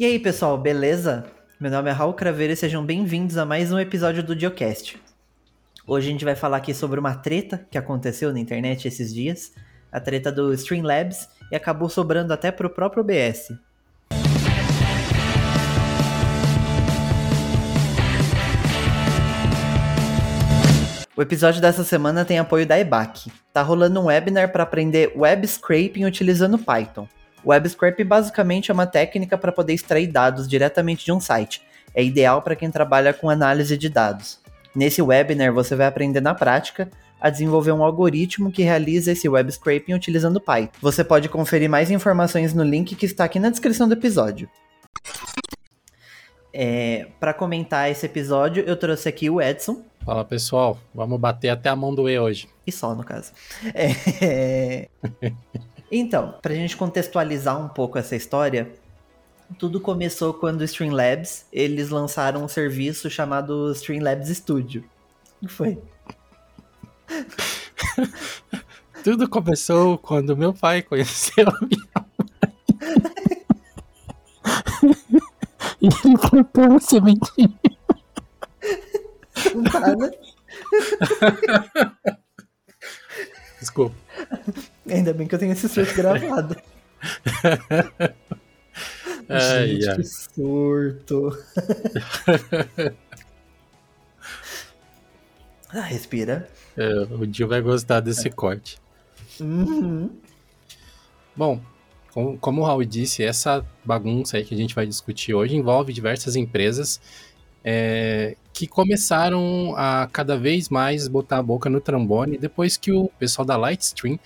E aí, pessoal, beleza? Meu nome é Raul Craveiro e sejam bem-vindos a mais um episódio do Diocast. Hoje a gente vai falar aqui sobre uma treta que aconteceu na internet esses dias, a treta do Streamlabs, e acabou sobrando até pro próprio OBS. O episódio dessa semana tem apoio da EBAC. Tá rolando um webinar para aprender web scraping utilizando Python. Web scraping basicamente é uma técnica para poder extrair dados diretamente de um site. É ideal para quem trabalha com análise de dados. Nesse webinar você vai aprender na prática a desenvolver um algoritmo que realiza esse web scraping utilizando Python. Você pode conferir mais informações no link que está aqui na descrição do episódio. É, para comentar esse episódio, eu trouxe aqui o Edson. Fala pessoal, vamos bater até a mão do E hoje. E só, no caso. É... então, pra gente contextualizar um pouco essa história, tudo começou quando o Streamlabs, eles lançaram um serviço chamado Streamlabs Studio. O que foi? tudo começou quando meu pai conheceu a minha mãe. e ele plantou uma sementinha. Desculpa. Ainda bem que eu tenho esse surto gravado. Ai, Gente, ai. que surto. ah, respira. É, o Dio vai gostar desse corte. Uhum. Bom, com- como o Raul disse, essa bagunça aí que a gente vai discutir hoje envolve diversas empresas é, que começaram a cada vez mais botar a boca no trombone depois que o pessoal da Lightstream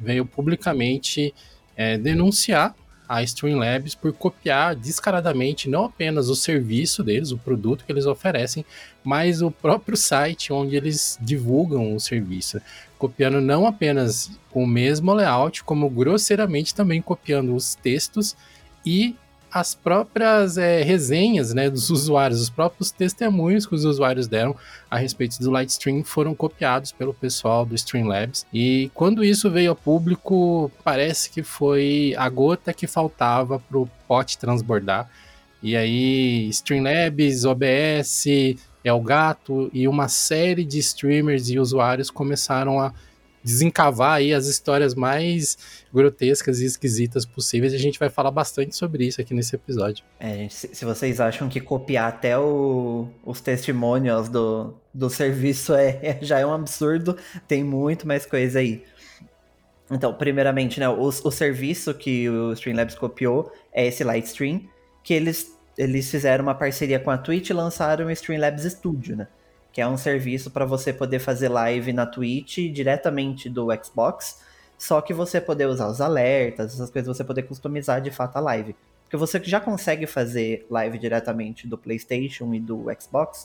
veio publicamente é, denunciar a Streamlabs por copiar descaradamente não apenas o serviço deles, o produto que eles oferecem, mas o próprio site onde eles divulgam o serviço copiando não apenas o mesmo layout, como grosseiramente também copiando os textos e as próprias é, resenhas né, dos usuários, os próprios testemunhos que os usuários deram a respeito do Lightstream foram copiados pelo pessoal do Streamlabs. E quando isso veio ao público, parece que foi a gota que faltava para o pote transbordar. E aí, Streamlabs, OBS, Elgato e uma série de streamers e usuários começaram a desencavar aí as histórias mais grotescas e esquisitas possíveis. E a gente vai falar bastante sobre isso aqui nesse episódio. É, gente, se, vocês acham que copiar até o- os testemunhos do, do serviço é, é- já é um absurdo, tem muito mais coisa aí. Então, primeiramente, né, o, o serviço que o Streamlabs copiou é esse Lightstream, que eles, eles fizeram uma parceria com a Twitch e lançaram o Streamlabs Studio, né? Que é um serviço para você poder fazer live na Twitch diretamente do Xbox, só que você poder usar os alertas, essas coisas, você poder customizar de fato a live. Porque você já consegue fazer live diretamente do PlayStation e do Xbox,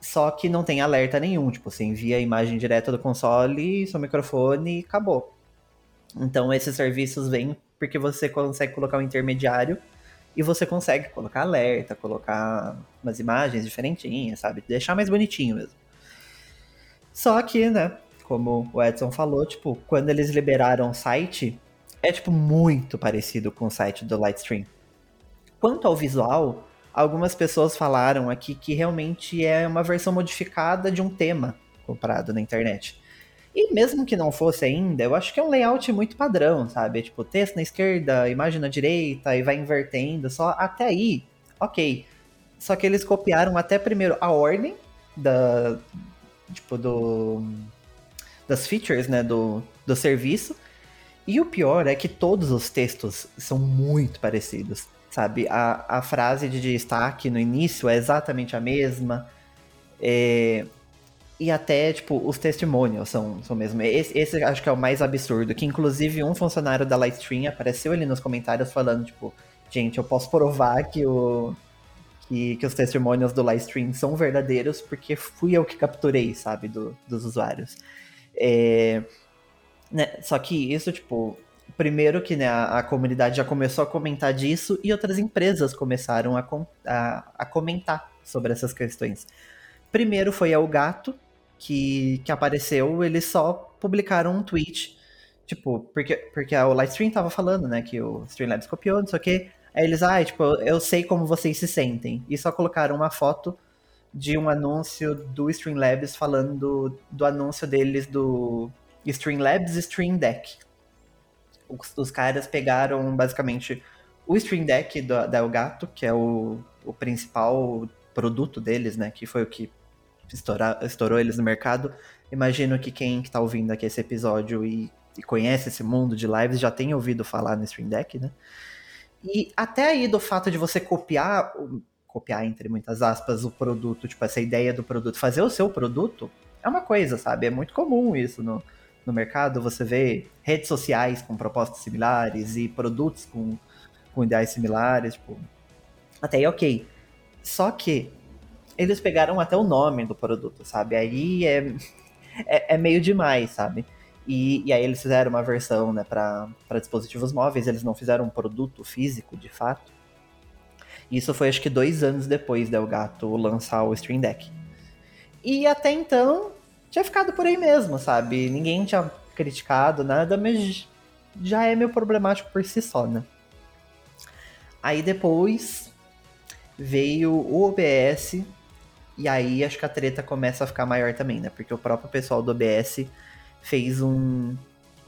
só que não tem alerta nenhum. Tipo, você envia a imagem direta do console, seu microfone e acabou. Então esses serviços vêm porque você consegue colocar um intermediário e você consegue colocar alerta, colocar umas imagens diferentinhas, sabe? Deixar mais bonitinho mesmo. Só que, né, como o Edson falou, tipo, quando eles liberaram o site, é tipo muito parecido com o site do Lightstream. Quanto ao visual, algumas pessoas falaram aqui que realmente é uma versão modificada de um tema comprado na internet. E mesmo que não fosse ainda, eu acho que é um layout muito padrão, sabe? Tipo, texto na esquerda, imagem na direita, e vai invertendo, só até aí, ok. Só que eles copiaram até primeiro a ordem da. Tipo, do. Das features, né? Do, do serviço. E o pior é que todos os textos são muito parecidos, sabe? A, a frase de destaque no início é exatamente a mesma. É, e até, tipo, os testimonials são, são mesmo. Esse, esse acho que é o mais absurdo. Que inclusive um funcionário da Lightstream apareceu ali nos comentários falando, tipo, gente, eu posso provar que o. Que, que os testimonials do Lightstream são verdadeiros porque fui eu que capturei, sabe, do, dos usuários. É, né, só que isso, tipo, primeiro que né, a, a comunidade já começou a comentar disso e outras empresas começaram a, com- a, a comentar sobre essas questões. Primeiro foi o Gato, que, que apareceu, eles só publicaram um tweet, tipo, porque, porque o Lightstream tava falando, né, que o Streamlabs copiou, não sei o quê. Aí eles, ah, tipo, eu sei como vocês se sentem. E só colocaram uma foto de um anúncio do Streamlabs falando do, anúncio deles do Streamlabs Stream Deck. Os, os caras pegaram basicamente o Stream Deck do, da Elgato, que é o, o principal produto deles, né? Que foi o que estourar, estourou eles no mercado. Imagino que quem está ouvindo aqui esse episódio e, e, conhece esse mundo de lives já tenha ouvido falar no Stream Deck, né? E até aí do fato de você copiar, copiar entre muitas aspas, o produto, tipo, essa ideia do produto, fazer o seu produto, é uma coisa, sabe? É muito comum isso no, no mercado. Você vê redes sociais com propostas similares e produtos com, com ideais similares, tipo, até aí ok. Só que eles pegaram até o nome do produto, sabe? Aí é, é, é meio demais, sabe? E, e, aí eles fizeram uma versão né, para dispositivos móveis, eles não fizeram um produto físico, de fato. Isso foi acho que dois anos depois da Elgato lançar o Stream Deck. E até então tinha ficado por aí mesmo, sabe? Ninguém tinha criticado nada, mas já é meio problemático por si só, né? Aí depois veio o OBS, e aí acho que a treta começa a ficar maior também, né? Porque o próprio pessoal do OBS fez um,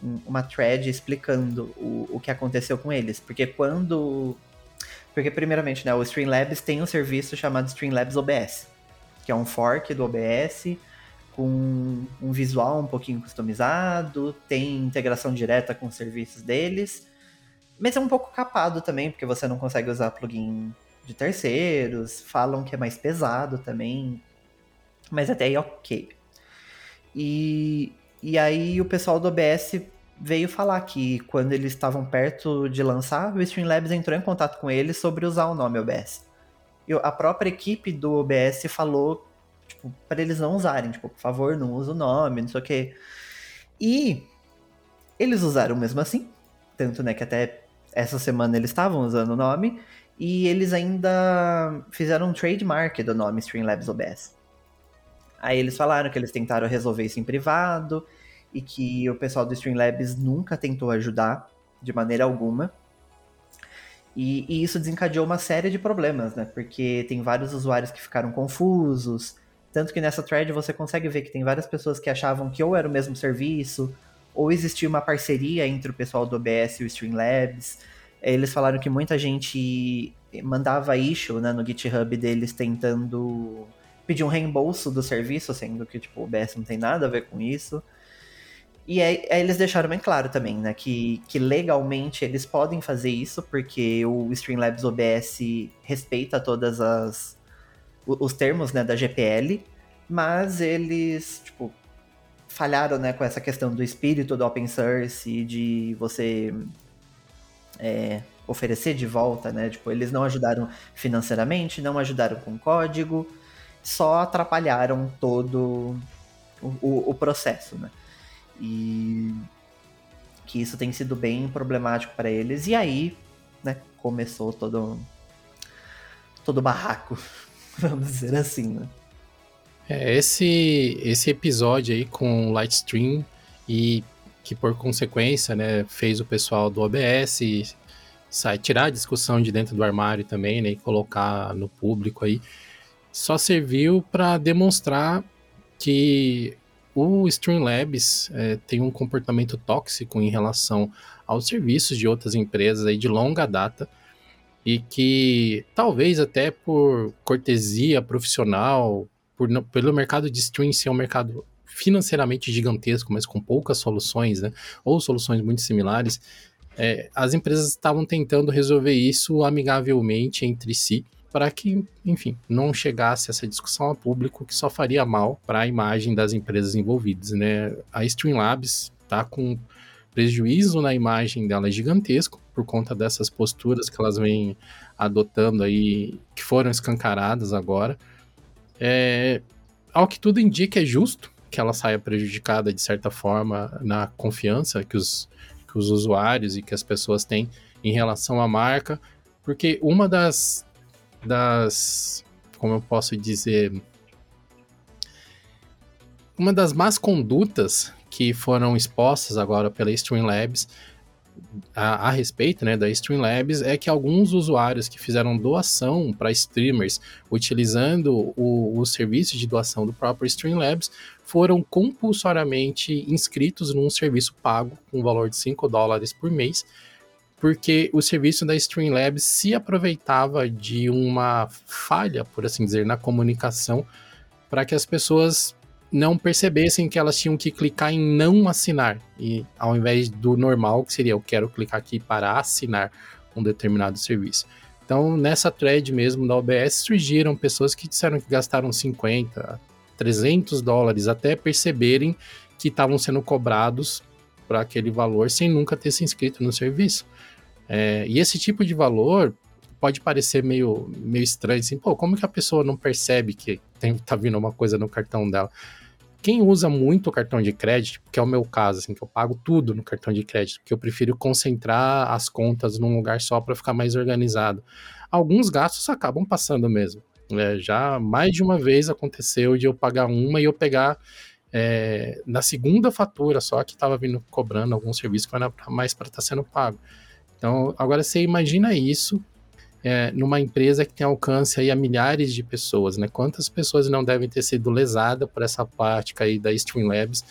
um, uma thread explicando o, o que aconteceu com eles. Porque quando. Porque, primeiramente, né, o Streamlabs tem um serviço chamado Streamlabs OBS, que é um fork do OBS com um visual um pouquinho customizado, tem integração direta com os serviços deles, mas é um pouco capado também, porque você não consegue usar plugin de terceiros, falam que é mais pesado também, mas até aí ok. E, e aí o pessoal do OBS veio falar que quando eles estavam perto de lançar, o Streamlabs entrou em contato com eles sobre usar o nome OBS. A própria equipe do OBS falou, tipo, para eles não usarem, tipo, por favor, não use o nome, não sei o quê. E eles usaram mesmo assim, tanto, né, que até essa semana eles estavam usando o nome, e eles ainda fizeram um trademark do nome Streamlabs OBS. Aí eles falaram que eles tentaram resolver isso em privado e que o pessoal do Streamlabs nunca tentou ajudar de maneira alguma. E, e, isso desencadeou uma série de problemas, né? Porque tem vários usuários que ficaram confusos. Tanto que nessa thread você consegue ver que tem várias pessoas que achavam que ou era o mesmo serviço, ou existia uma parceria entre o pessoal do OBS e o Streamlabs eles falaram que muita gente mandava issue né, no GitHub deles tentando pedir um reembolso do serviço, sendo que tipo, o OBS não tem nada a ver com isso. E aí, aí, eles deixaram bem claro também, né, que, que legalmente eles podem fazer isso, porque o Streamlabs OBS respeita todas as os termos, né, da GPL, mas eles, tipo, falharam, né, com essa questão do espírito do open source, de você é, oferecer de volta, né? Tipo, eles não ajudaram financeiramente, não ajudaram com código, só atrapalharam todo o, o, o processo, né? E que isso tem sido bem problemático para eles. E aí, né, começou todo todo barraco, vamos dizer assim, né? É, esse esse episódio aí com Lightstream e que por consequência, né, fez o pessoal do OBS sai, tirar a discussão de dentro do armário também, né, e colocar no público aí, só serviu para demonstrar que o Streamlabs é, tem um comportamento tóxico em relação aos serviços de outras empresas aí de longa data e que talvez até por cortesia profissional, por, pelo mercado de stream ser um mercado financeiramente gigantesco, mas com poucas soluções, né? Ou soluções muito similares. É, as empresas estavam tentando resolver isso amigavelmente entre si, para que, enfim, não chegasse essa discussão a público que só faria mal para a imagem das empresas envolvidas, né? A Streamlabs está com prejuízo na imagem dela gigantesco por conta dessas posturas que elas vêm adotando aí, que foram escancaradas agora. É, ao que tudo indica é justo, que ela saia prejudicada de certa forma na confiança que os, que os usuários e que as pessoas têm em relação à marca, porque uma das, das como eu posso dizer, uma das más condutas que foram expostas agora pela Streamlabs a, a, respeito né, da Streamlabs é que alguns usuários que fizeram doação para streamers utilizando o, o serviço de doação do próprio Streamlabs foram compulsoriamente inscritos num serviço pago com valor de 5 dólares por mês, porque o serviço da Streamlabs se aproveitava de uma falha, por assim dizer, na comunicação para que as pessoas não percebessem que elas tinham que clicar em não assinar, e ao invés do normal, que seria eu quero clicar aqui para assinar um determinado serviço. Então, nessa thread mesmo da OBS, surgiram pessoas que disseram que gastaram 50, 300 dólares até perceberem que estavam sendo cobrados para aquele valor sem nunca ter se inscrito no serviço. É, e esse tipo de valor pode parecer meio, meio estranho, assim, pô, como que a pessoa não percebe que tem, tá vindo uma coisa no cartão dela? Quem usa muito o cartão de crédito, que é o meu caso, assim, que eu pago tudo no cartão de crédito, porque eu prefiro concentrar as contas num lugar só para ficar mais organizado. Alguns gastos acabam passando mesmo. É, já mais de uma vez aconteceu de eu pagar uma e eu pegar é, na segunda fatura só que estava vindo cobrando algum serviço que era mais para estar tá sendo pago. Então, agora você imagina isso é, numa empresa que tem alcance aí a milhares de pessoas, né? Quantas pessoas não devem ter sido lesadas por essa prática aí da Streamlabs,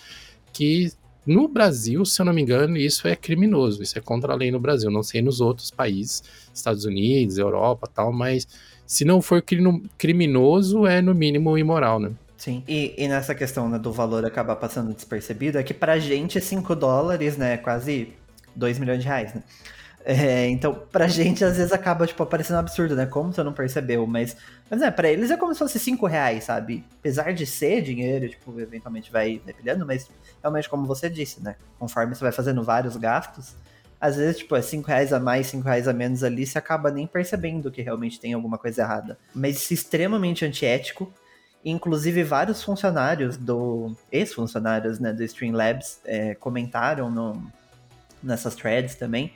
que no Brasil, se eu não me engano, isso é criminoso, isso é contra a lei no Brasil, não sei nos outros países, Estados Unidos, Europa tal, mas se não for criminoso, é no mínimo imoral, né? Sim, e, e nessa questão né, do valor acabar passando despercebido, é que pra gente 5 dólares, né, quase 2 milhões de reais, né? É, então, pra gente, às vezes acaba, tipo, parecendo absurdo, né? Como você não percebeu? Mas, mas é, pra eles é como se fosse 5 reais, sabe? Apesar de ser dinheiro, tipo, eventualmente vai dependendo, mas realmente, como você disse, né? Conforme você vai fazendo vários gastos, às vezes, tipo, é 5 reais a mais, 5 reais a menos ali, você acaba nem percebendo que realmente tem alguma coisa errada. Mas isso é extremamente antiético. Inclusive, vários funcionários do. ex-funcionários, né, do Streamlabs é, comentaram no, nessas threads também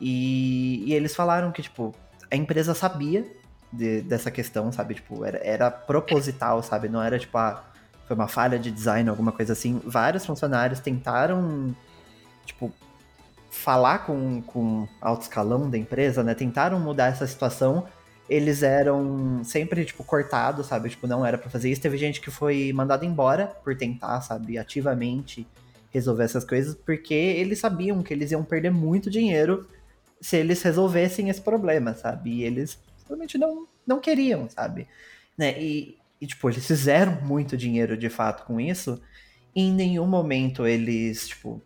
e, e eles falaram que, tipo, a empresa sabia de, dessa questão, sabe? Tipo, era, era proposital, sabe? Não era, tipo, ah, foi uma falha de design, alguma coisa assim. Vários funcionários tentaram, tipo, falar com, com alto escalão da empresa, né? Tentaram mudar essa situação. Eles eram sempre, tipo, cortados, sabe? Tipo, não era para fazer isso. Teve gente que foi mandada embora por tentar, sabe, ativamente resolver essas coisas, porque eles sabiam que eles iam perder muito dinheiro se eles resolvessem esse problema, sabe? E eles realmente não, não queriam, sabe? Né? E, e, tipo, eles fizeram muito dinheiro de fato com isso. E em nenhum momento eles, tipo,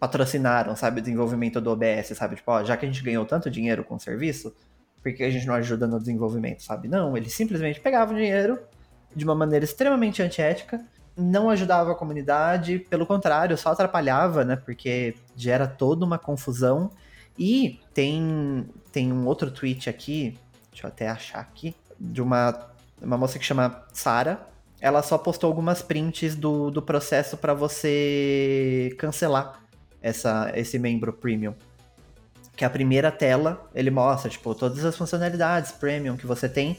patrocinaram, sabe, o desenvolvimento do OBS, sabe? Tipo, ó, já que a gente ganhou tanto dinheiro com o serviço, por que a gente não ajuda no desenvolvimento, sabe? Não, eles simplesmente pegavam dinheiro de uma maneira extremamente antiética, não ajudava a comunidade, pelo contrário, só atrapalhava, né? Porque gera toda uma confusão e tem, tem um outro tweet aqui, deixa eu até achar aqui, de uma, uma moça que chama Sara. Ela só postou algumas prints do, do processo para você cancelar essa, esse membro premium. Que a primeira tela, ele mostra, tipo, todas as funcionalidades premium que você tem.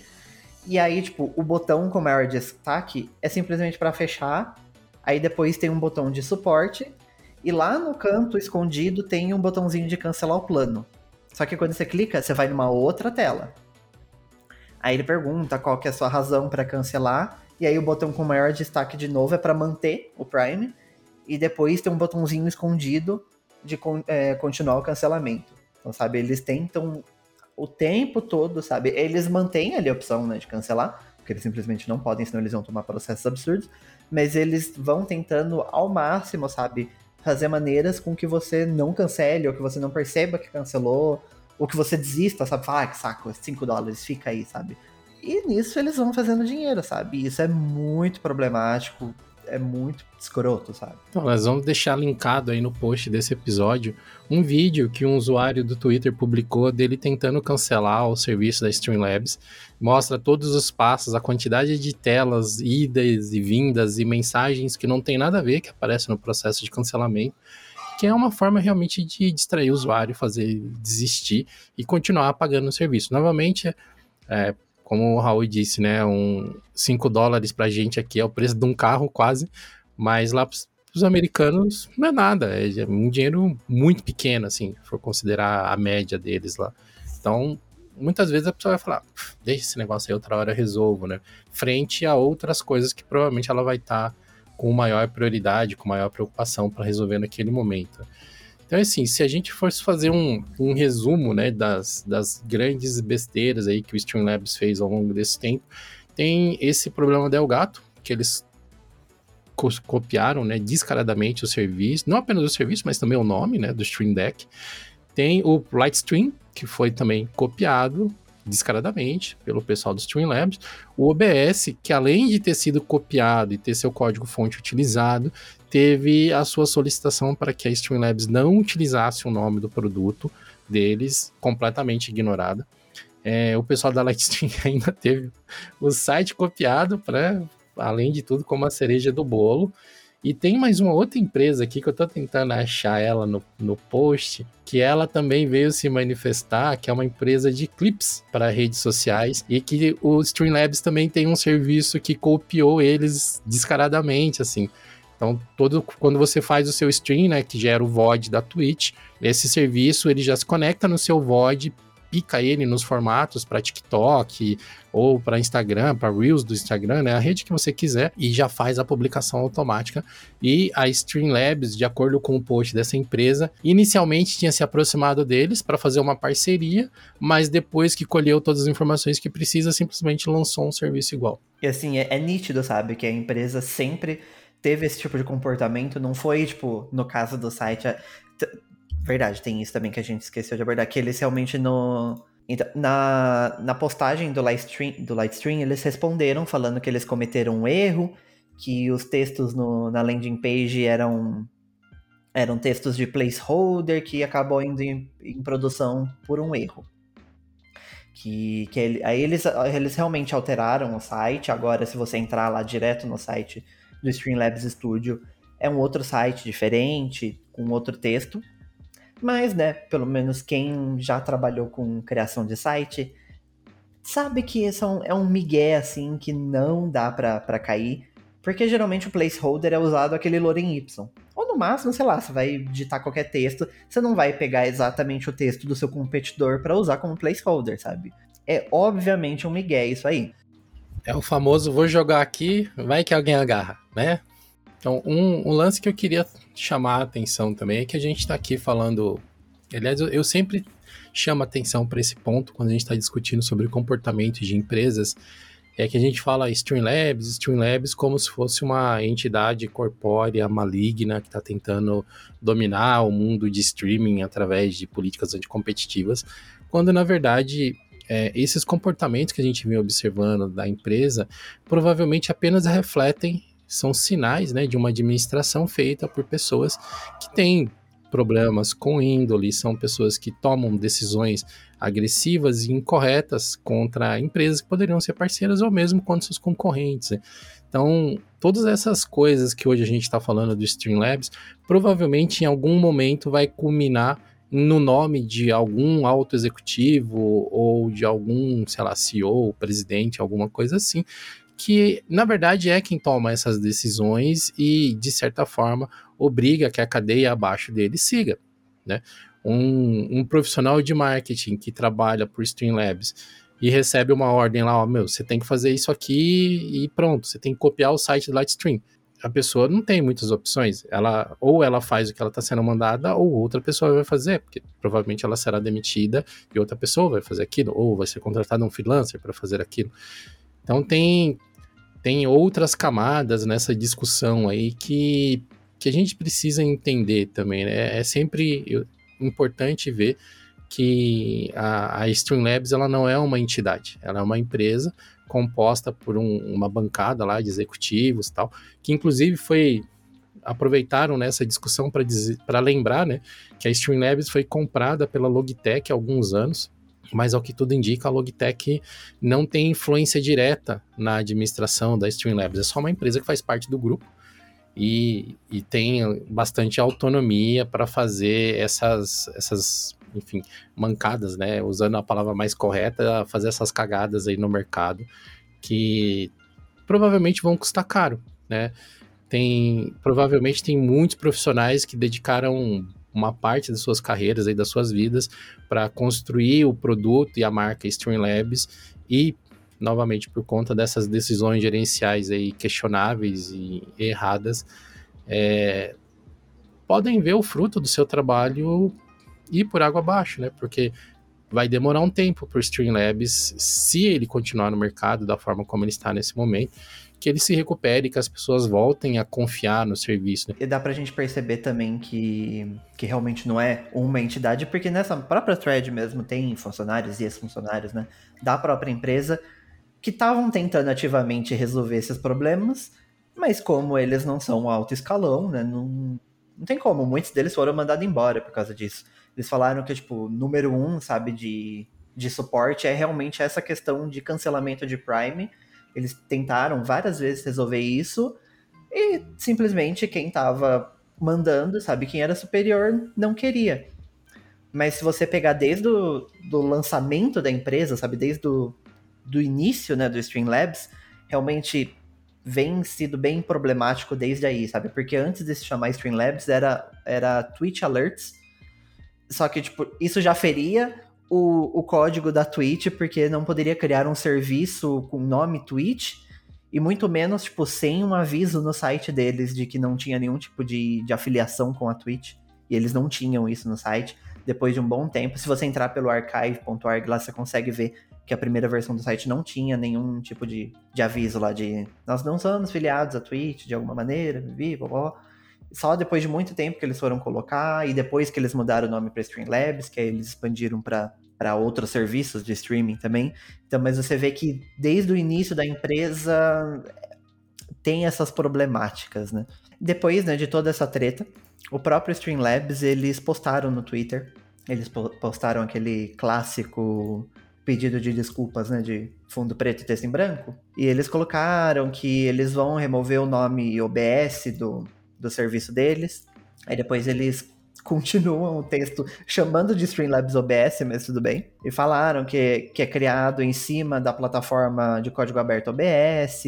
E aí, tipo, o botão com maior destaque é simplesmente para fechar. Aí depois tem um botão de suporte e lá no canto escondido tem um botãozinho de cancelar o plano. Só que quando você clica, você vai numa outra tela. Aí ele pergunta qual que é a sua razão para cancelar. E aí o botão com maior destaque de novo é para manter o Prime. E depois tem um botãozinho escondido de é, continuar o cancelamento. Então, sabe, eles tentam o tempo todo, sabe? Eles mantêm ali a opção né, de cancelar, porque eles simplesmente não podem, senão eles vão tomar processos absurdos. Mas eles vão tentando ao máximo, sabe? fazer maneiras com que você não cancele, ou que você não perceba que cancelou, ou que você desista, sabe? Fala, ah, que saco, 5 dólares, fica aí, sabe? E nisso eles vão fazendo dinheiro, sabe? Isso é muito problemático é muito escroto, sabe? Então, nós vamos deixar linkado aí no post desse episódio um vídeo que um usuário do Twitter publicou dele tentando cancelar o serviço da Streamlabs. Mostra todos os passos, a quantidade de telas, idas e vindas e mensagens que não tem nada a ver que aparece no processo de cancelamento que é uma forma realmente de distrair o usuário, fazer desistir e continuar pagando o serviço. Novamente, é, como o Raul disse, né, um 5 dólares pra gente aqui é o preço de um carro quase, mas lá os americanos não é nada, é um dinheiro muito pequeno, assim, se for considerar a média deles lá. Então, muitas vezes a pessoa vai falar, deixa esse negócio aí, outra hora eu resolvo, né? Frente a outras coisas que provavelmente ela vai estar tá com maior prioridade, com maior preocupação para resolver naquele momento. Então, assim, se a gente fosse fazer um, um resumo, né, das, das grandes besteiras aí que o Streamlabs fez ao longo desse tempo, tem esse problema del gato, que eles copiaram, né, descaradamente o serviço, não apenas o serviço, mas também o nome, né, do Stream Deck. Tem o Lightstream, que foi também copiado descaradamente pelo pessoal do Streamlabs. O OBS, que além de ter sido copiado e ter seu código-fonte utilizado, teve a sua solicitação para que a Streamlabs não utilizasse o nome do produto deles, completamente ignorada. É, o pessoal da Lightstream ainda teve o site copiado para, além de tudo, como a cereja do bolo. E tem mais uma outra empresa aqui que eu tô tentando achar ela no, no post, que ela também veio se manifestar, que é uma empresa de clips para redes sociais, e que o Streamlabs também tem um serviço que copiou eles descaradamente, assim. Então, todo, quando você faz o seu stream, né, que gera o VOD da Twitch, esse serviço ele já se conecta no seu VOD, pica ele nos formatos para TikTok ou para Instagram, para Reels do Instagram, né? A rede que você quiser e já faz a publicação automática. E a Streamlabs, de acordo com o post dessa empresa, inicialmente tinha se aproximado deles para fazer uma parceria, mas depois que colheu todas as informações que precisa, simplesmente lançou um serviço igual. E assim, é, é nítido, sabe, que a empresa sempre teve esse tipo de comportamento, não foi, tipo, no caso do site, Verdade, tem isso também que a gente esqueceu de abordar, que eles realmente no. Então, na, na postagem do Lightstream, do Lightstream, eles responderam falando que eles cometeram um erro, que os textos no, na landing page eram, eram textos de placeholder que acabou indo em, em produção por um erro. Que, que ele, aí eles, eles realmente alteraram o site. Agora, se você entrar lá direto no site do Streamlabs Studio, é um outro site diferente, com outro texto. Mas, né, pelo menos quem já trabalhou com criação de site sabe que esse é um, é um migué, assim, que não dá pra cair. Porque geralmente o placeholder é usado aquele lorem y. Ou no máximo, sei lá, você vai digitar qualquer texto, você não vai pegar exatamente o texto do seu competidor para usar como placeholder, sabe? É obviamente um migué isso aí. É o famoso vou jogar aqui, vai que alguém agarra, né? Então, um, um, lance que eu queria chamar a atenção também é que a gente está aqui falando. Aliás, eu, eu sempre chamo atenção para esse ponto quando a gente está discutindo sobre comportamento de empresas. É que a gente fala Streamlabs, Streamlabs como se fosse uma entidade corpórea maligna que está tentando dominar o mundo de streaming através de políticas anticompetitivas, quando na verdade é, esses comportamentos que a gente vem observando da empresa provavelmente apenas refletem são sinais né, de uma administração feita por pessoas que têm problemas com índole, são pessoas que tomam decisões agressivas e incorretas contra empresas que poderiam ser parceiras ou mesmo contra seus concorrentes. Né? Então, todas essas coisas que hoje a gente está falando do Streamlabs, provavelmente em algum momento vai culminar no nome de algum alto executivo ou de algum, sei lá, CEO, presidente, alguma coisa assim, que na verdade é quem toma essas decisões e de certa forma obriga que a cadeia abaixo dele siga, né? Um, um profissional de marketing que trabalha por Streamlabs e recebe uma ordem lá, ó, meu, você tem que fazer isso aqui e pronto, você tem que copiar o site do Lightstream. A pessoa não tem muitas opções. Ela ou ela faz o que ela está sendo mandada, ou outra pessoa vai fazer, porque provavelmente ela será demitida e outra pessoa vai fazer aquilo, ou vai ser contratado um freelancer para fazer aquilo. Então tem tem outras camadas nessa discussão aí que, que a gente precisa entender também. Né? É sempre importante ver que a, a Streamlabs ela não é uma entidade, ela é uma empresa composta por um, uma bancada lá de executivos tal, que inclusive foi aproveitaram nessa discussão para lembrar né, que a Streamlabs foi comprada pela Logitech há alguns anos mas ao que tudo indica, a Logitech não tem influência direta na administração da Streamlabs, é só uma empresa que faz parte do grupo e, e tem bastante autonomia para fazer essas, essas, enfim, mancadas, né? Usando a palavra mais correta, fazer essas cagadas aí no mercado que provavelmente vão custar caro, né? tem provavelmente tem muitos profissionais que dedicaram uma parte das suas carreiras e das suas vidas para construir o produto e a marca Streamlabs e novamente por conta dessas decisões gerenciais aí questionáveis e erradas é, podem ver o fruto do seu trabalho ir por água abaixo, né? Porque vai demorar um tempo para o Streamlabs, se ele continuar no mercado da forma como ele está nesse momento, que ele se recupere, que as pessoas voltem a confiar no serviço. Né? E dá pra gente perceber também que, que realmente não é uma entidade, porque nessa própria thread mesmo tem funcionários e ex-funcionários, né, da própria empresa que estavam tentando ativamente resolver esses problemas, mas como eles não são alto escalão, né, não, não tem como, muitos deles foram mandados embora por causa disso. Eles falaram que, tipo, número um, sabe, de, de suporte é realmente essa questão de cancelamento de Prime, eles tentaram várias vezes resolver isso e simplesmente quem estava mandando, sabe, quem era superior, não queria. Mas se você pegar desde o do lançamento da empresa, sabe, desde o do início, né, do Streamlabs, realmente vem sido bem problemático desde aí, sabe? Porque antes de se chamar Streamlabs era, era Twitch Alerts, só que, tipo, isso já feria o, o código da Twitch, porque não poderia criar um serviço com nome Twitch, e muito menos, tipo, sem um aviso no site deles de que não tinha nenhum tipo de, de afiliação com a Twitch. E eles não tinham isso no site. Depois de um bom tempo, se você entrar pelo archive.org lá, você consegue ver que a primeira versão do site não tinha nenhum tipo de, de aviso lá de nós não somos filiados à Twitch de alguma maneira, viva, blá, Só depois de muito tempo que eles foram colocar, e depois que eles mudaram o nome para Streamlabs, que aí eles expandiram para para outros serviços de streaming também. Então, mas você vê que desde o início da empresa tem essas problemáticas, né? Depois, né, de toda essa treta, o próprio Streamlabs, eles postaram no Twitter, eles postaram aquele clássico pedido de desculpas, né, de fundo preto e texto em branco, e eles colocaram que eles vão remover o nome OBS do, do serviço deles, aí depois eles continuam o texto chamando de Streamlabs OBS, mas tudo bem. E falaram que, que é criado em cima da plataforma de código aberto OBS,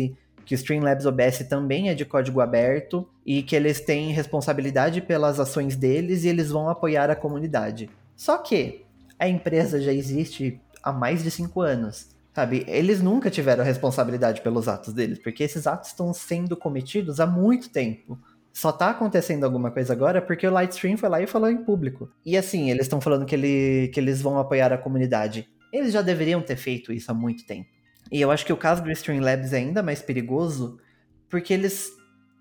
que o Streamlabs OBS também é de código aberto e que eles têm responsabilidade pelas ações deles e eles vão apoiar a comunidade. Só que a empresa já existe há mais de cinco anos. Sabe, eles nunca tiveram responsabilidade pelos atos deles, porque esses atos estão sendo cometidos há muito tempo só tá acontecendo alguma coisa agora porque o Lightstream foi lá e falou em público. E assim, eles estão falando que, ele, que eles vão apoiar a comunidade. Eles já deveriam ter feito isso há muito tempo. E eu acho que o caso do Streamlabs é ainda mais perigoso porque eles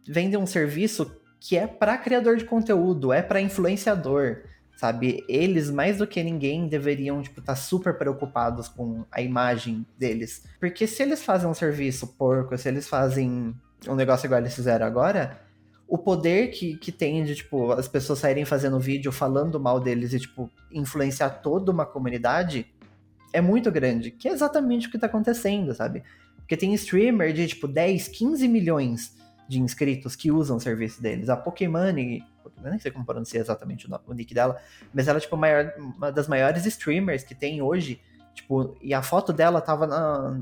vendem um serviço que é para criador de conteúdo, é para influenciador, sabe? Eles mais do que ninguém deveriam tipo estar tá super preocupados com a imagem deles, porque se eles fazem um serviço porco, se eles fazem um negócio igual eles fizeram agora, o poder que, que tem de, tipo, as pessoas saírem fazendo vídeo falando mal deles e, tipo, influenciar toda uma comunidade é muito grande, que é exatamente o que tá acontecendo, sabe? Porque tem streamer de, tipo, 10, 15 milhões de inscritos que usam o serviço deles. A Pokémon, eu nem sei como pronunciar exatamente o, o nick dela, mas ela é, tipo, maior, uma das maiores streamers que tem hoje, tipo, e a foto dela tava na,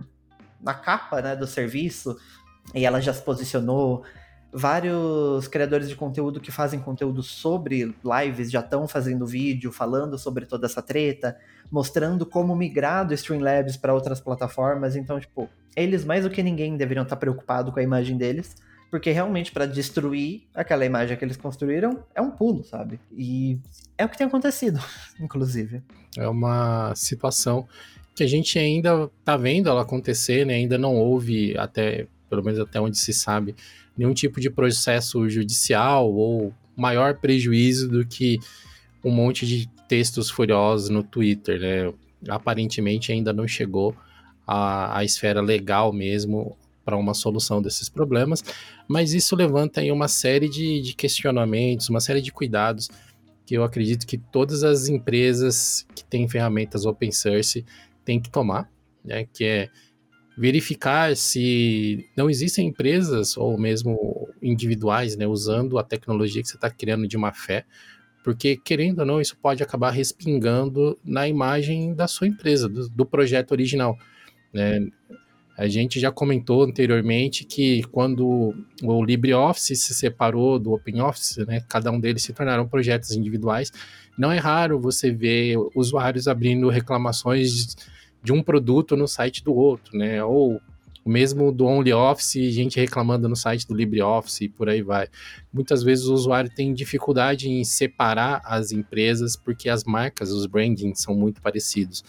na capa, né, do serviço, e ela já se posicionou vários criadores de conteúdo que fazem conteúdo sobre lives já estão fazendo vídeo falando sobre toda essa treta, mostrando como migrar do Streamlabs para outras plataformas. Então, tipo, eles mais do que ninguém deveriam estar preocupados com a imagem deles, porque realmente para destruir aquela imagem que eles construíram é um pulo, sabe? E é o que tem acontecido, inclusive. É uma situação que a gente ainda tá vendo ela acontecer, né? Ainda não houve até pelo menos até onde se sabe, nenhum tipo de processo judicial ou maior prejuízo do que um monte de textos furiosos no Twitter, né? Aparentemente ainda não chegou à, à esfera legal mesmo para uma solução desses problemas, mas isso levanta aí uma série de, de questionamentos, uma série de cuidados que eu acredito que todas as empresas que têm ferramentas open source têm que tomar, né? Que é verificar se não existem empresas ou mesmo individuais, né, usando a tecnologia que você está criando de má fé, porque querendo ou não, isso pode acabar respingando na imagem da sua empresa, do, do projeto original. Né? A gente já comentou anteriormente que quando o LibreOffice se separou do OpenOffice, né, cada um deles se tornaram projetos individuais, não é raro você ver usuários abrindo reclamações de um produto no site do outro, né? Ou mesmo do OnlyOffice, gente reclamando no site do LibreOffice e por aí vai. Muitas vezes o usuário tem dificuldade em separar as empresas porque as marcas, os brandings são muito parecidos.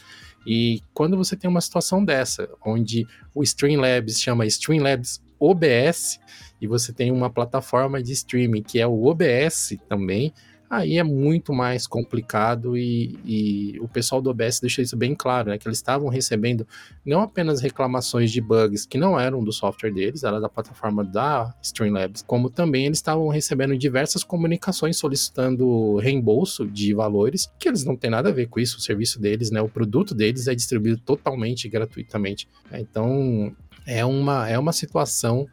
E quando você tem uma situação dessa, onde o Streamlabs chama Streamlabs OBS, e você tem uma plataforma de streaming que é o OBS também, aí é muito mais complicado e, e, o pessoal do OBS deixou isso bem claro, né? Que eles estavam recebendo não apenas reclamações de bugs que não eram do software deles, era da plataforma da Streamlabs, como também eles estavam recebendo diversas comunicações solicitando reembolso de valores, que eles não têm nada a ver com isso, o serviço deles, né? O produto deles é distribuído totalmente gratuitamente. Então, é uma, é uma situação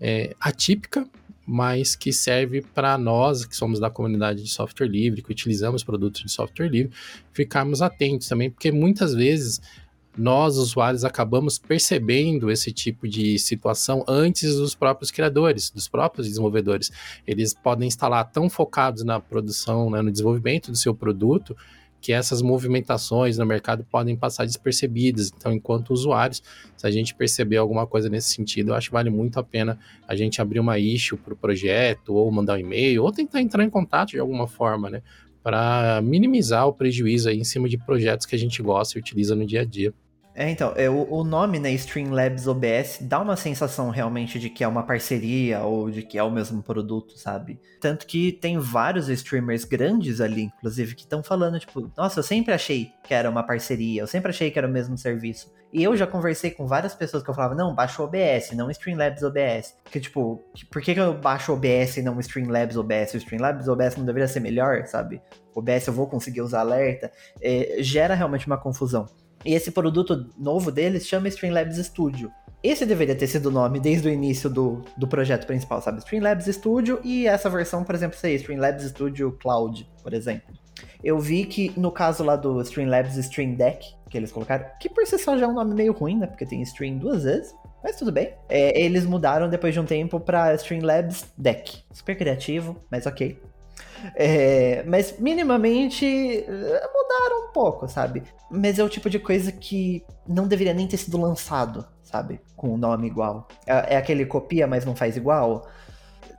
é, atípica, mas que serve para nós, que somos da comunidade de software livre, que utilizamos produtos de software livre, ficarmos atentos também, porque muitas vezes nós, usuários, acabamos percebendo esse tipo de situação antes dos próprios criadores, dos próprios desenvolvedores. Eles podem estar tão focados na produção, né, no desenvolvimento do seu produto, que essas movimentações no mercado podem passar despercebidas. Então, enquanto usuários, se a gente perceber alguma coisa nesse sentido, eu acho que vale muito a pena a gente abrir uma issue para o projeto, ou mandar um e-mail, ou tentar entrar em contato de alguma forma, né? Para minimizar o prejuízo aí em cima de projetos que a gente gosta e utiliza no dia a dia. É, então, é, o, o nome, né, Streamlabs OBS, dá uma sensação realmente de que é uma parceria ou de que é o mesmo produto, sabe? Tanto que tem vários streamers grandes ali, inclusive, que estão falando, tipo, nossa, eu sempre achei que era uma parceria, eu sempre achei que era o mesmo serviço. E eu já conversei com várias pessoas que eu falava, não, baixa o OBS, não Streamlabs OBS. Que tipo, por que, que eu baixo o OBS e não Streamlabs OBS? O Streamlabs OBS não deveria ser melhor, sabe? O OBS eu vou conseguir usar alerta. É, gera realmente uma confusão. E esse produto novo deles chama Streamlabs Studio. Esse deveria ter sido o nome desde o início do, do projeto principal, sabe? Streamlabs Studio e essa versão, por exemplo, seria Streamlabs Studio Cloud, por exemplo. Eu vi que no caso lá do Streamlabs Stream Deck, que eles colocaram, que por si só já é um nome meio ruim, né? Porque tem Stream duas vezes, mas tudo bem. É, eles mudaram depois de um tempo pra Streamlabs Deck. Super criativo, mas ok. É, mas minimamente eh, mudaram um pouco, sabe? Mas é o tipo de coisa que não deveria nem ter sido lançado, sabe? Com um nome igual. É, é aquele copia, mas não faz igual.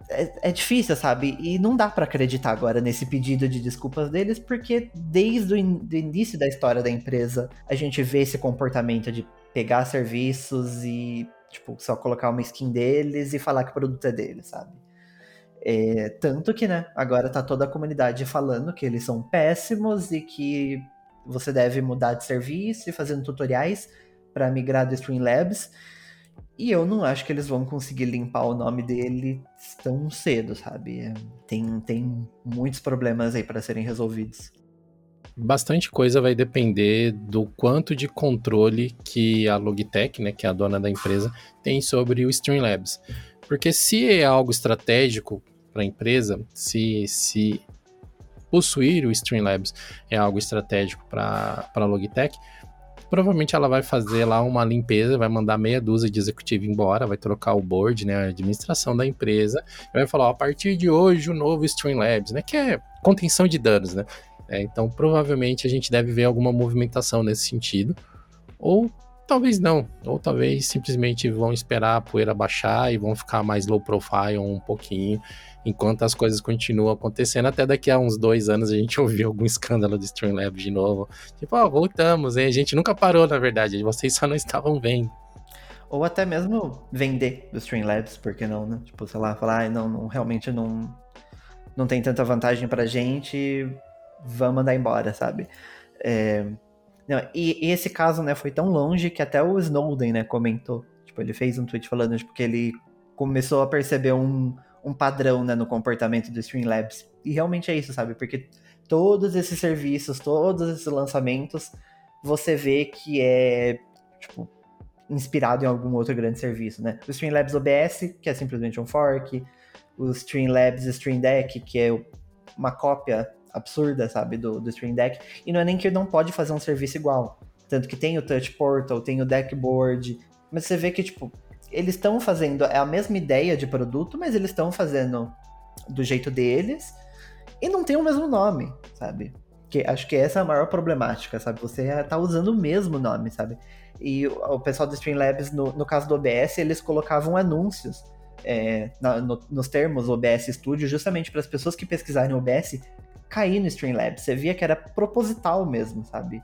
É, é difícil, sabe? E não dá para acreditar agora nesse pedido de desculpas deles, porque desde o in início da história da empresa a gente vê esse comportamento de pegar serviços e, tipo, só colocar uma skin deles e falar que o produto é deles, sabe? É, tanto que, né, agora tá toda a comunidade falando que eles são péssimos e que você deve mudar de serviço e fazendo tutoriais para migrar do Streamlabs. E eu não acho que eles vão conseguir limpar o nome dele tão cedo, sabe? É, tem, tem muitos problemas aí para serem resolvidos. Bastante coisa vai depender do quanto de controle que a Logitech, né, que é a dona da empresa, tem sobre o Streamlabs. Porque se é algo estratégico para a empresa, se, se possuir o Streamlabs é algo estratégico para a Logitech, provavelmente ela vai fazer lá uma limpeza, vai mandar meia dúzia de executivo embora, vai trocar o board, né, a administração da empresa, e vai falar, ó, a partir de hoje o novo Streamlabs, né, que é contenção de danos, né, é, então provavelmente a gente deve ver alguma movimentação nesse sentido, ou talvez não, ou talvez simplesmente vão esperar a poeira baixar e vão ficar mais low profile um pouquinho, enquanto as coisas continuam acontecendo. Até daqui a uns dois anos a gente ouviu algum escândalo do Streamlabs de novo. Tipo, ó, oh, voltamos, hein? A gente nunca parou, na verdade, vocês só não estavam vendo. Ou até mesmo vender do Streamlabs, porque não, né? Tipo, sei lá, falar, ah, não, não, realmente não, não tem tanta vantagem pra gente, vamos mandar embora, sabe? É... Não, e, e, esse caso, né, foi tão longe que até o Snowden, né, comentou. Tipo, ele fez um tweet falando, tipo, que ele começou a perceber um, um padrão né, no comportamento do Streamlabs. E realmente é isso, sabe? Porque todos esses serviços, todos esses lançamentos, você vê que é, tipo, inspirado em algum outro grande serviço, né? O Streamlabs OBS, que é simplesmente um fork, o Streamlabs Stream Deck, que é uma cópia absurda, sabe, do, do Stream Deck, e não é nem que não pode fazer um serviço igual. Tanto que tem o Touch Portal, tem o Deckboard, Mas você vê que, tipo, eles estão fazendo é a mesma ideia de produto, mas eles estão fazendo do jeito deles e não tem o mesmo nome, sabe? Que acho que essa é a maior problemática, sabe? Você tá usando o mesmo nome, sabe? E o, pessoal do Streamlabs, no, no caso do OBS, eles colocavam anúncios é, na, no, nos termos OBS Studio, justamente para as pessoas que pesquisarem OBS cair no Streamlabs. Você via que era proposital mesmo, sabe?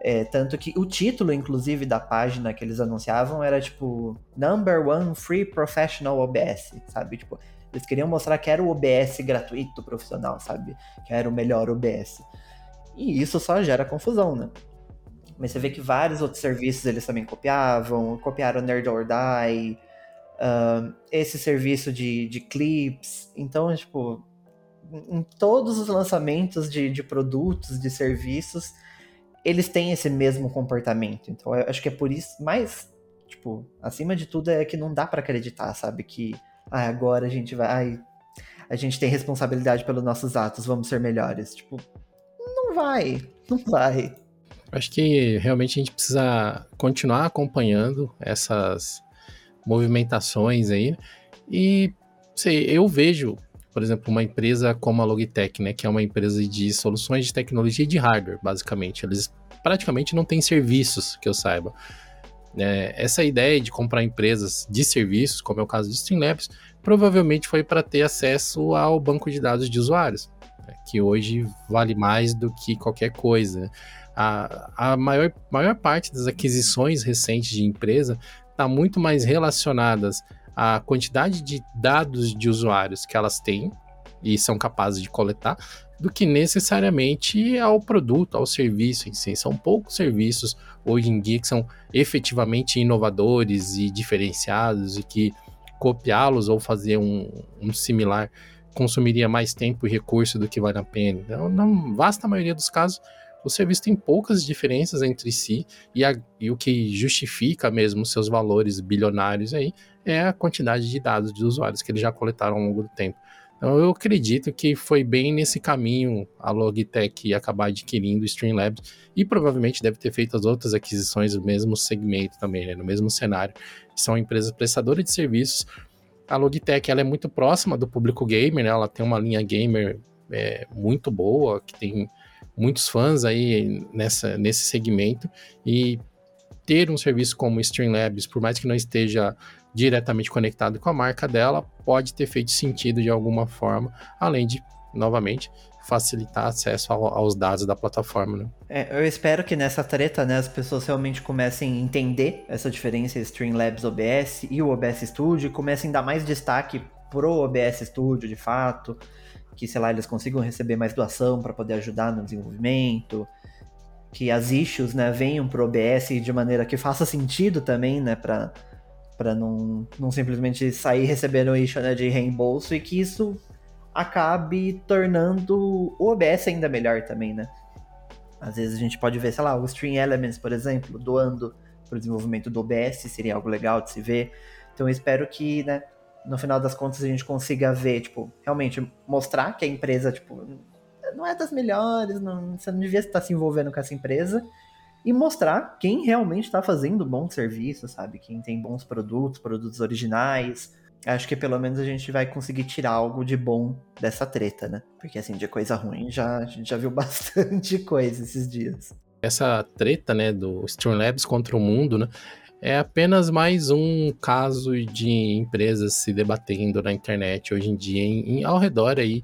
É, tanto que o título, inclusive, da página que eles anunciavam era tipo Number One Free Professional OBS, sabe? Tipo, eles queriam mostrar que era o OBS gratuito profissional, sabe? Que era o melhor OBS. E isso só gera confusão, né? Mas você vê que vários outros serviços eles também copiavam, copiaram Nerd or Die, uh, esse serviço de, de clips. Então, tipo, em todos os lançamentos de, de produtos, de serviços, eles têm esse mesmo comportamento. Então eu acho que é por isso, mais, tipo, acima de tudo é que não dá para acreditar, sabe? Que ah, agora a gente vai. Ai, a gente tem responsabilidade pelos nossos atos, vamos ser melhores. Tipo, não vai, não vai. Acho que realmente a gente precisa continuar acompanhando essas movimentações aí. E sei, eu vejo por exemplo, uma empresa como a Logitech, né, que é uma empresa de soluções de tecnologia e de hardware, basicamente. Eles praticamente não têm serviços, que eu saiba. É, essa ideia de comprar empresas de serviços, como é o caso do Streamlabs, provavelmente foi para ter acesso ao banco de dados de usuários, né, que hoje vale mais do que qualquer coisa. A, a maior, maior parte das aquisições recentes de empresa está muito mais relacionadas a quantidade de dados de usuários que elas têm e são capazes de coletar, do que necessariamente ao produto, ao serviço em si. São poucos serviços hoje em dia que são efetivamente inovadores e diferenciados e que copiá-los ou fazer um, um, similar consumiria mais tempo e recurso do que vale a pena. Então, na vasta maioria dos casos, o serviço tem poucas diferenças entre si e, a, e o que justifica mesmo seus valores bilionários aí é a quantidade de dados de usuários que eles já coletaram ao longo do tempo. Então eu acredito que foi bem nesse caminho a Logitech acabar adquirindo o Streamlabs e provavelmente deve ter feito as outras aquisições no mesmo segmento também, né, no mesmo cenário. São empresas prestadoras de serviços. A Logitech ela é muito próxima do público gamer, né, ela tem uma linha gamer é, muito boa, que tem muitos fãs aí nessa, nesse segmento e ter um serviço como Streamlabs, por mais que não esteja diretamente conectado com a marca dela, pode ter feito sentido de alguma forma, além de, novamente, facilitar acesso ao, aos dados da plataforma. Né? É, eu espero que nessa treta né, as pessoas realmente comecem a entender essa diferença entre Streamlabs OBS e o OBS Studio comecem a dar mais destaque pro OBS Studio de fato, que sei lá, eles consigam receber mais doação para poder ajudar no desenvolvimento, que as issues né, venham pro OBS de maneira que faça sentido também, né, para para não, não simplesmente sair recebendo issue né, de reembolso e que isso acabe tornando o OBS ainda melhor também, né? Às vezes a gente pode ver, sei lá, o Stream Elements, por exemplo, doando para o desenvolvimento do OBS, seria algo legal de se ver. Então eu espero que, né, no final das contas a gente consiga ver, tipo, realmente mostrar que a empresa, tipo, não é das melhores, não, você não devia estar se envolvendo com essa empresa, e mostrar quem realmente está fazendo bom serviço, sabe? Quem tem bons produtos, produtos originais. Acho que pelo menos a gente vai conseguir tirar algo de bom dessa treta, né? Porque assim, de coisa ruim já, a gente já viu bastante coisa esses dias. Essa treta, né, do Streamlabs contra o mundo, né? É apenas mais um caso de empresas se debatendo na internet hoje em dia, em, em ao redor aí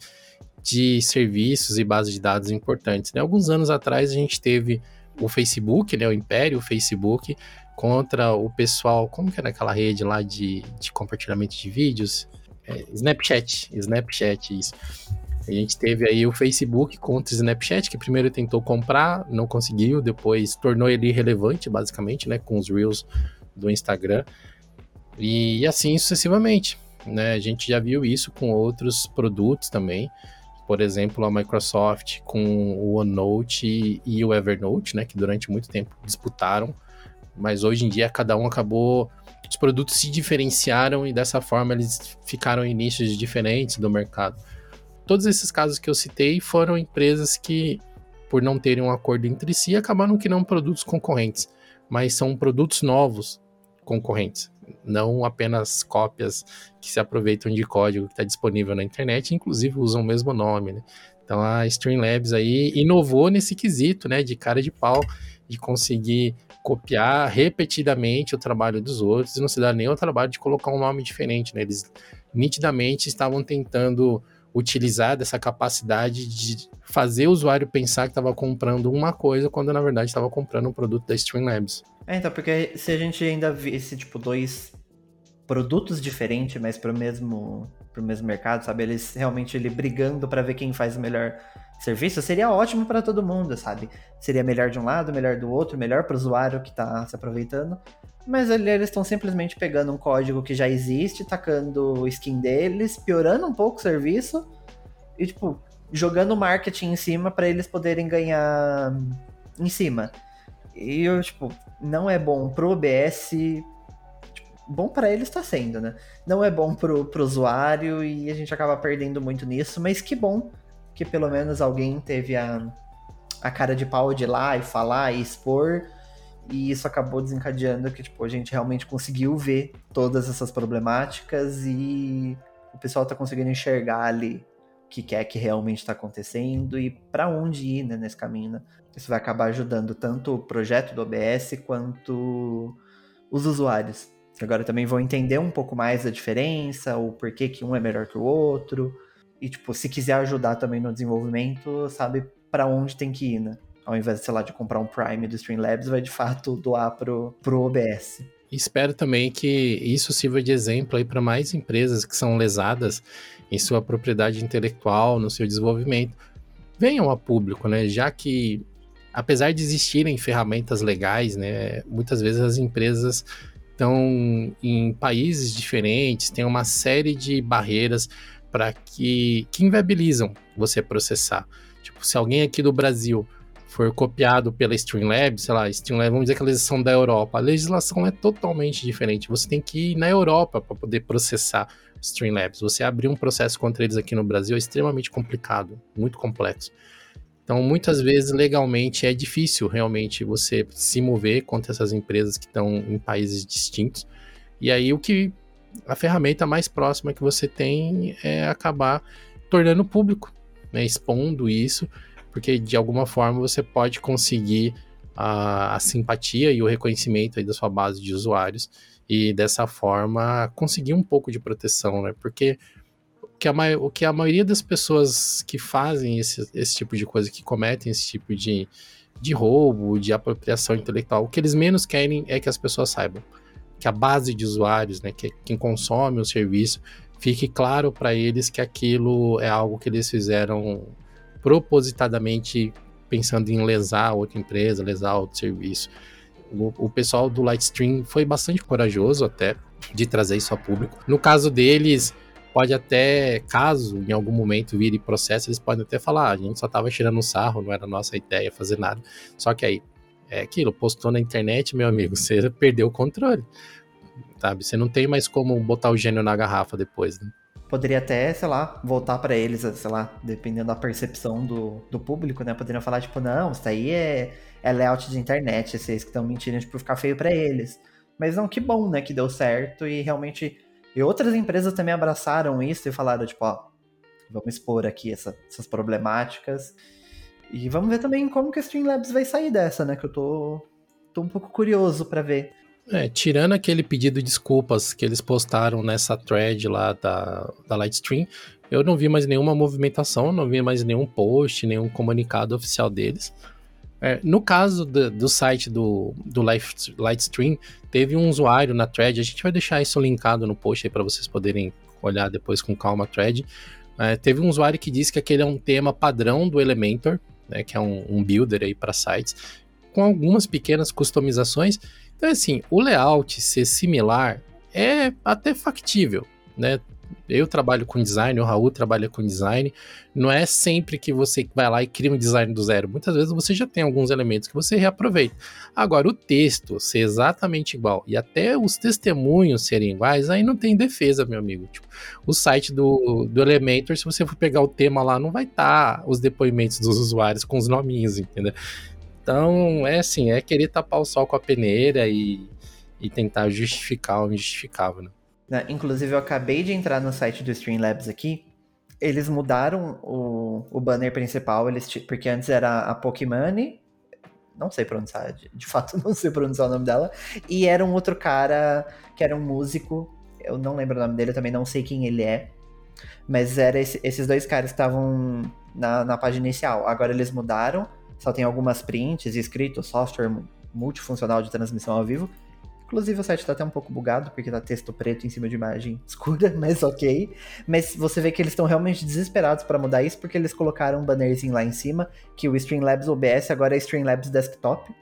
de serviços e bases de dados importantes. Né? Alguns anos atrás a gente teve o Facebook, né, o Império, o Facebook, contra o pessoal, como que era aquela rede lá de, de compartilhamento de vídeos? É, Snapchat, Snapchat, isso. A gente teve aí o Facebook contra o Snapchat, que primeiro tentou comprar, não conseguiu, depois tornou ele irrelevante, basicamente, né, com os Reels do Instagram. E assim sucessivamente, né? A gente já viu isso com outros produtos também por exemplo, a Microsoft com o OneNote e o Evernote, né, que durante muito tempo disputaram, mas hoje em dia cada um acabou, os produtos se diferenciaram e dessa forma eles ficaram em nichos diferentes do mercado. Todos esses casos que eu citei foram empresas que, por não terem um acordo entre si, acabaram que não produtos concorrentes, mas são produtos novos concorrentes, não apenas cópias que se aproveitam de código que está disponível na internet, inclusive usam o mesmo nome, né? Então a Streamlabs aí inovou nesse quesito, né, de cara de pau, de conseguir copiar repetidamente o trabalho dos outros e não se dar nem o trabalho de colocar um nome diferente, né? Eles nitidamente estavam tentando utilizar dessa capacidade de fazer o usuário pensar que estava comprando uma coisa quando na verdade estava comprando um produto da Streamlabs. É, então, porque se a gente ainda visse, tipo, dois produtos diferentes, mas para o mesmo, pro mesmo mercado, sabe? Eles realmente ele brigando para ver quem faz melhor serviço, seria ótimo para todo mundo, sabe? Seria melhor de um lado, melhor do outro, melhor para o usuário que está se aproveitando. Mas eles estão simplesmente pegando um código que já existe, tacando o skin deles, piorando um pouco o serviço e, tipo, jogando marketing em cima para eles poderem ganhar em cima. E eu, tipo, não é bom pro OBS. Tipo, bom para eles está sendo, né? Não é bom pro, pro usuário e a gente acaba perdendo muito nisso, mas que bom que pelo menos alguém teve a, a cara de pau de ir lá e falar e expor e isso acabou desencadeando que tipo, a gente realmente conseguiu ver todas essas problemáticas e o pessoal está conseguindo enxergar ali o que é que realmente está acontecendo e para onde ir né, nesse caminho. Né? Isso vai acabar ajudando tanto o projeto do OBS quanto os usuários. Agora também vão entender um pouco mais a diferença, o porquê que um é melhor que o outro. E, tipo, se quiser ajudar também no desenvolvimento, sabe para onde tem que ir, né? ao invés, sei lá, de comprar um Prime do Streamlabs, vai de fato doar pro, pro OBS. Espero também que isso sirva de exemplo aí para mais empresas que são lesadas em sua propriedade intelectual, no seu desenvolvimento. Venham a público, né? Já que, apesar de existirem ferramentas legais, né, muitas vezes as empresas estão em países diferentes, tem uma série de barreiras para que, que inviabilizam você processar. Tipo, se alguém aqui do Brasil for copiado pela Streamlabs, sei lá, Streamlabs, vamos dizer que eles são da Europa, a legislação é totalmente diferente. Você tem que ir na Europa para poder processar Streamlabs. Você abrir um processo contra eles aqui no Brasil é extremamente complicado, muito complexo. Então, muitas vezes, legalmente, é difícil realmente você se mover contra essas empresas que estão em países distintos. E aí, o que a ferramenta mais próxima que você tem é acabar tornando público, né, expondo isso porque de alguma forma você pode conseguir a, a simpatia e o reconhecimento da sua base de usuários e dessa forma conseguir um pouco de proteção, né? Porque o que a, o que a maioria das pessoas que fazem esse, esse tipo de coisa, que cometem esse tipo de, de roubo, de apropriação intelectual, o que eles menos querem é que as pessoas saibam. Que a base de usuários, né, que quem consome o serviço, fique claro para eles que aquilo é algo que eles fizeram propositadamente pensando em lesar outra empresa, lesar outro serviço. O, o, pessoal do Lightstream foi bastante corajoso até de trazer isso a público. No caso deles, pode até, caso em algum momento vire processo, eles podem até falar, ah, a gente só estava tirando sarro, não era nossa ideia fazer nada. Só que aí, é aquilo, postou na internet, meu amigo, você perdeu o controle, sabe? Você não tem mais como botar o gênio na garrafa depois, né? poderia até, sei lá, voltar para eles, sei lá, dependendo da percepção do, do público, né? Poderiam falar, tipo, não, isso aí é, é layout de internet, vocês que estão mentindo, tipo, ficar feio para eles. Mas não, que bom, né, que deu certo e realmente. E outras empresas também abraçaram isso e falaram, tipo, ó, vamos expor aqui essa, essas problemáticas. E vamos ver também como que a Streamlabs vai sair dessa, né? Que eu tô, tô um pouco curioso para ver. É, tirando aquele pedido de desculpas que eles postaram nessa thread lá da, da Lightstream, eu não vi mais nenhuma movimentação, não vi mais nenhum post, nenhum comunicado oficial deles. É, no caso do, do, site do, do Lightstream, teve um usuário na thread, a gente vai deixar isso linkado no post aí para vocês poderem olhar depois com calma a thread. É, teve um usuário que disse que aquele é um tema padrão do Elementor, né, que é um, um builder aí para sites, com algumas pequenas customizações então, assim, o layout ser similar é até factível, né? Eu trabalho com design, o Raul trabalha com design. Não é sempre que você vai lá e cria um design do zero. Muitas vezes você já tem alguns elementos que você reaproveita. Agora, o texto ser exatamente igual e até os testemunhos serem iguais, aí não tem defesa, meu amigo. Tipo, o site do, do Elementor, se você for pegar o tema lá, não vai estar tá os depoimentos dos usuários com os nominhos, entendeu? Então, é assim, é querer tapar o sol com a peneira e, e tentar justificar o injustificável, né? Né? Inclusive, eu acabei de entrar no site do Streamlabs aqui. Eles mudaram o, o banner principal, eles, porque antes era a Pokémon, não sei pronunciar, de, de, fato não sei pronunciar o nome dela, e era um outro cara que era um músico, eu não lembro o nome dele, eu também não sei quem ele é, mas era esse, esses dois caras que estavam na, na página inicial. Agora eles mudaram, só tem algumas prints escrito software multifuncional de transmissão ao vivo, Inclusive o site tá até um pouco bugado, porque tá texto preto em cima de imagem escura, mas ok. Mas você vê que eles estão realmente desesperados para mudar isso, porque eles colocaram um bannerzinho lá em cima, que o Streamlabs OBS agora é Streamlabs Desktop.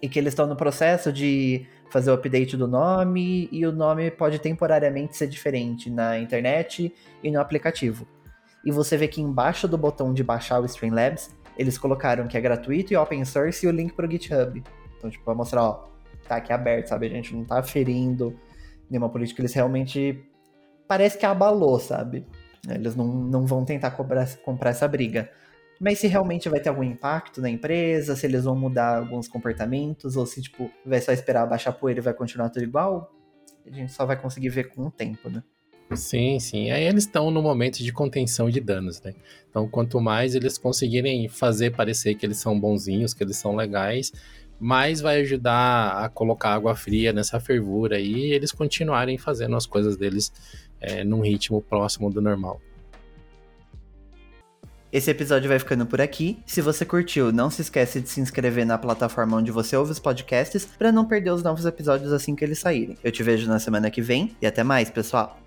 E que eles estão no processo de fazer o update do nome, e o nome pode temporariamente ser diferente na internet e no aplicativo. E você vê que embaixo do botão de baixar o Streamlabs, eles colocaram que é gratuito e open source e o link pro GitHub. Então, tipo, vai mostrar, ó, tá aqui aberto, sabe? A gente não tá ferindo nenhuma política, eles realmente parece que abalou, sabe? Eles não, não vão tentar cobrar, comprar essa briga. Mas se realmente vai ter algum impacto na empresa, se eles vão mudar alguns comportamentos, ou se, tipo, vai só esperar baixar poeira e vai continuar tudo igual, a gente só vai conseguir ver com o tempo, né? Sim, sim. Aí eles estão no momento de contenção de danos, né? Então, quanto mais eles conseguirem fazer parecer que eles são bonzinhos, que eles são legais, mais vai ajudar a colocar água fria nessa fervura e eles continuarem fazendo as coisas deles é, num ritmo próximo do normal. Esse episódio vai ficando por aqui. Se você curtiu, não se esquece de se inscrever na plataforma onde você ouve os podcasts para não perder os novos episódios assim que eles saírem. Eu te vejo na semana que vem e até mais, pessoal.